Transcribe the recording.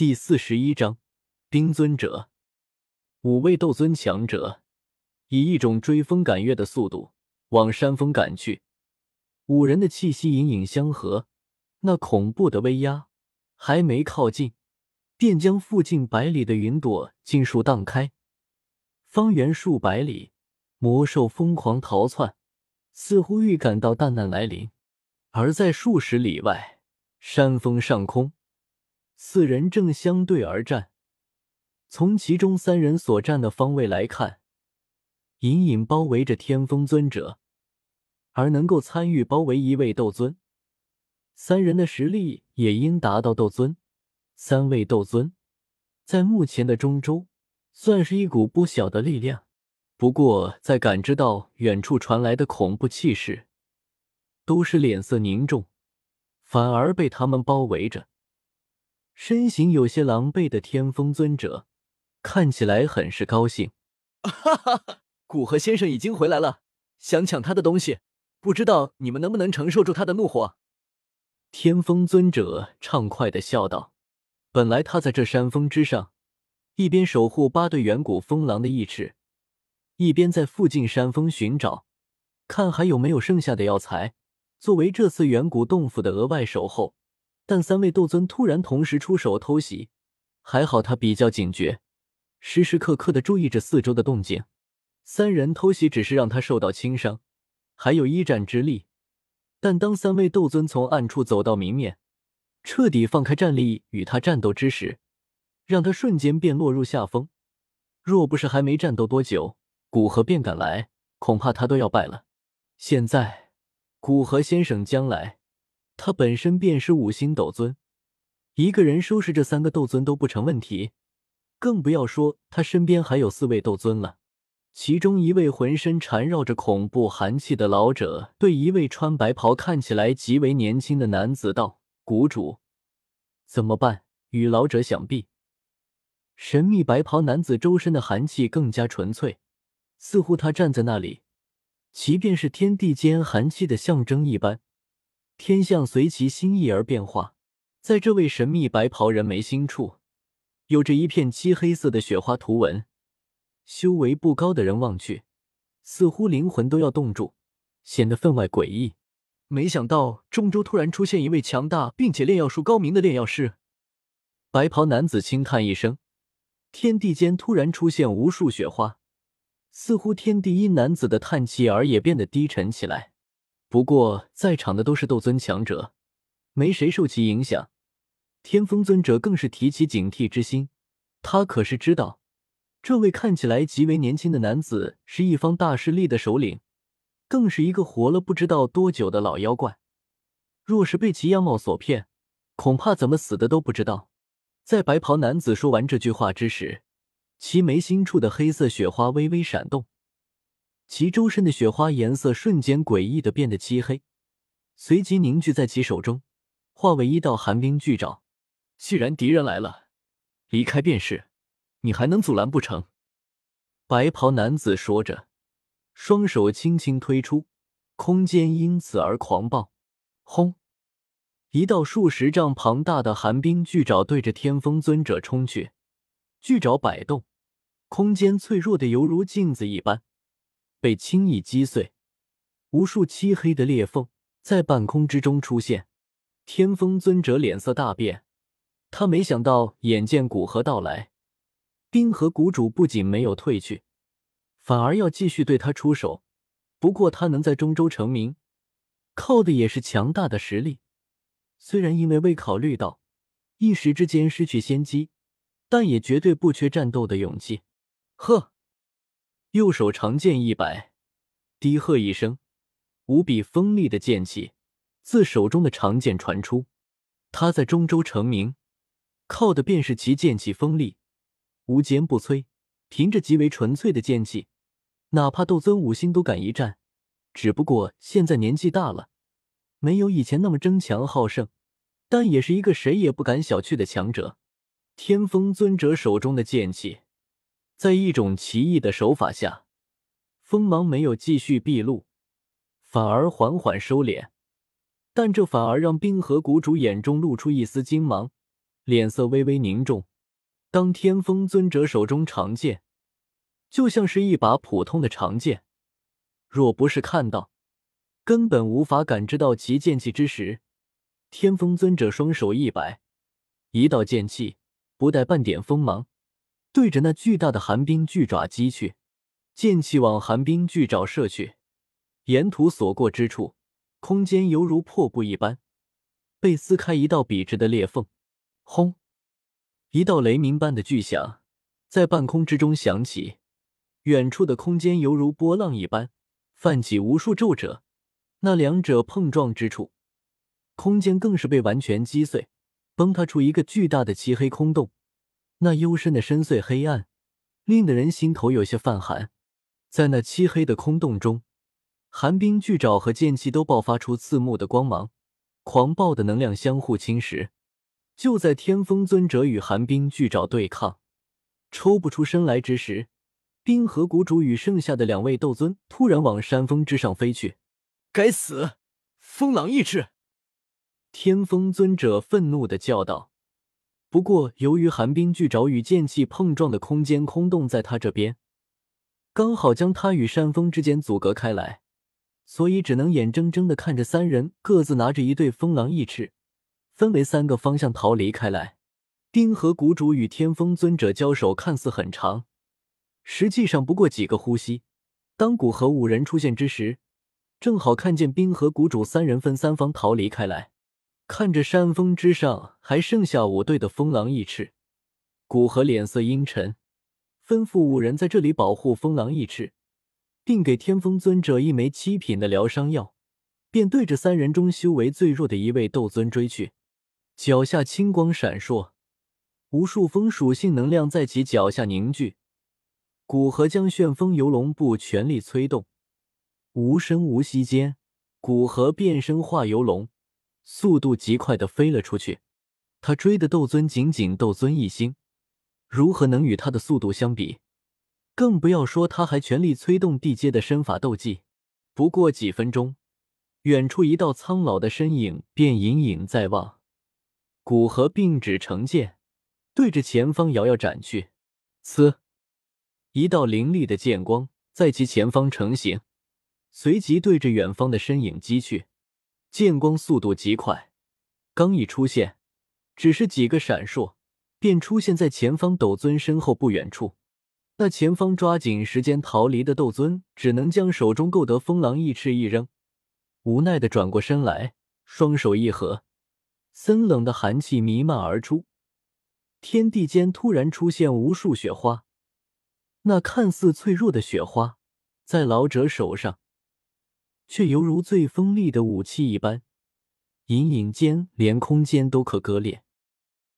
第四十一章冰尊者。五位斗尊强者以一种追风赶月的速度往山峰赶去，五人的气息隐隐相合，那恐怖的威压还没靠近，便将附近百里的云朵尽数荡开。方圆数百里，魔兽疯狂逃窜，似乎预感到大难来临。而在数十里外，山峰上空。四人正相对而战，从其中三人所站的方位来看，隐隐包围着天风尊者，而能够参与包围一位斗尊，三人的实力也应达到斗尊。三位斗尊，在目前的中州，算是一股不小的力量。不过，在感知到远处传来的恐怖气势，都是脸色凝重，反而被他们包围着。身形有些狼狈的天风尊者，看起来很是高兴。哈哈哈！古河先生已经回来了，想抢他的东西，不知道你们能不能承受住他的怒火？天风尊者畅快的笑道。本来他在这山峰之上，一边守护八对远古风狼的义翅，一边在附近山峰寻找，看还有没有剩下的药材，作为这次远古洞府的额外守候。但三位斗尊突然同时出手偷袭，还好他比较警觉，时时刻刻的注意着四周的动静。三人偷袭只是让他受到轻伤，还有一战之力。但当三位斗尊从暗处走到明面，彻底放开战力与他战斗之时，让他瞬间便落入下风。若不是还没战斗多久，古河便赶来，恐怕他都要败了。现在，古河先生将来。他本身便是五星斗尊，一个人收拾这三个斗尊都不成问题，更不要说他身边还有四位斗尊了。其中一位浑身缠绕着恐怖寒气的老者，对一位穿白袍、看起来极为年轻的男子道：“谷主，怎么办？”与老者想必，神秘白袍男子周身的寒气更加纯粹，似乎他站在那里，即便是天地间寒气的象征一般。天象随其心意而变化，在这位神秘白袍人眉心处，有着一片漆黑色的雪花图文。修为不高的人望去，似乎灵魂都要冻住，显得分外诡异。没想到中州突然出现一位强大并且炼药术高明的炼药师。白袍男子轻叹一声，天地间突然出现无数雪花，似乎天地因男子的叹气而也变得低沉起来。不过，在场的都是斗尊强者，没谁受其影响。天风尊者更是提起警惕之心，他可是知道，这位看起来极为年轻的男子是一方大势力的首领，更是一个活了不知道多久的老妖怪。若是被其样貌所骗，恐怕怎么死的都不知道。在白袍男子说完这句话之时，其眉心处的黑色雪花微微闪动。其周身的雪花颜色瞬间诡异的变得漆黑，随即凝聚在其手中，化为一道寒冰巨爪。既然敌人来了，离开便是，你还能阻拦不成？白袍男子说着，双手轻轻推出，空间因此而狂暴。轰！一道数十丈庞大的寒冰巨爪对着天风尊者冲去，巨爪摆动，空间脆弱的犹如镜子一般。被轻易击碎，无数漆黑的裂缝在半空之中出现。天风尊者脸色大变，他没想到眼见古河到来，冰河谷主不仅没有退去，反而要继续对他出手。不过他能在中州成名，靠的也是强大的实力。虽然因为未考虑到，一时之间失去先机，但也绝对不缺战斗的勇气。呵。右手长剑一摆，低喝一声，无比锋利的剑气自手中的长剑传出。他在中州成名，靠的便是其剑气锋利，无坚不摧。凭着极为纯粹的剑气，哪怕斗尊五星都敢一战。只不过现在年纪大了，没有以前那么争强好胜，但也是一个谁也不敢小觑的强者。天风尊者手中的剑气。在一种奇异的手法下，锋芒没有继续毕露，反而缓缓收敛。但这反而让冰河谷主眼中露出一丝金芒，脸色微微凝重。当天风尊者手中长剑，就像是一把普通的长剑，若不是看到，根本无法感知到其剑气之时。天风尊者双手一摆，一道剑气不带半点锋芒，对着那巨大的寒冰巨爪击去。剑气往寒冰巨爪射去，沿途所过之处，空间犹如破布一般，被撕开一道笔直的裂缝。轰！一道雷鸣般的巨响在半空之中响起，远处的空间犹如波浪一般泛起无数皱褶。那两者碰撞之处，空间更是被完全击碎，崩塌出一个巨大的漆黑空洞。那幽深的深邃黑暗，令得人心头有些泛寒。在那漆黑的空洞中，寒冰巨爪和剑气都爆发出刺目的光芒，狂暴的能量相互侵蚀。就在天风尊者与寒冰巨爪对抗，抽不出身来之时，冰河谷主与剩下的两位斗尊突然往山峰之上飞去。该死！风狼意志！天风尊者愤怒的叫道。不过，由于寒冰巨爪与剑气碰撞的空间空洞在他这边。刚好将他与山峰之间阻隔开来，所以只能眼睁睁的看着三人各自拿着一对风狼翼翅，分为三个方向逃离开来。冰河谷主与天风尊者交手看似很长，实际上不过几个呼吸。当古河五人出现之时，正好看见冰河谷主三人分三方逃离开来。看着山峰之上还剩下五对的风狼翼翅，古河脸色阴沉。吩咐五人在这里保护风狼翼翅，并给天风尊者一枚七品的疗伤药，便对着三人中修为最弱的一位斗尊追去。脚下青光闪烁，无数风属性能量在其脚下凝聚。古河将旋风游龙步全力催动，无声无息间，古河变身化游龙，速度极快的飞了出去。他追的斗尊仅仅斗尊一星。如何能与他的速度相比？更不要说他还全力催动地阶的身法斗技。不过几分钟，远处一道苍老的身影便隐隐在望。古河并指成剑，对着前方遥遥斩去。呲！一道凌厉的剑光在其前方成型，随即对着远方的身影击去。剑光速度极快，刚一出现，只是几个闪烁。便出现在前方斗尊身后不远处。那前方抓紧时间逃离的斗尊，只能将手中购得风狼翼翅一扔，无奈的转过身来，双手一合，森冷的寒气弥漫而出，天地间突然出现无数雪花。那看似脆弱的雪花，在老者手上，却犹如最锋利的武器一般，隐隐间连空间都可割裂。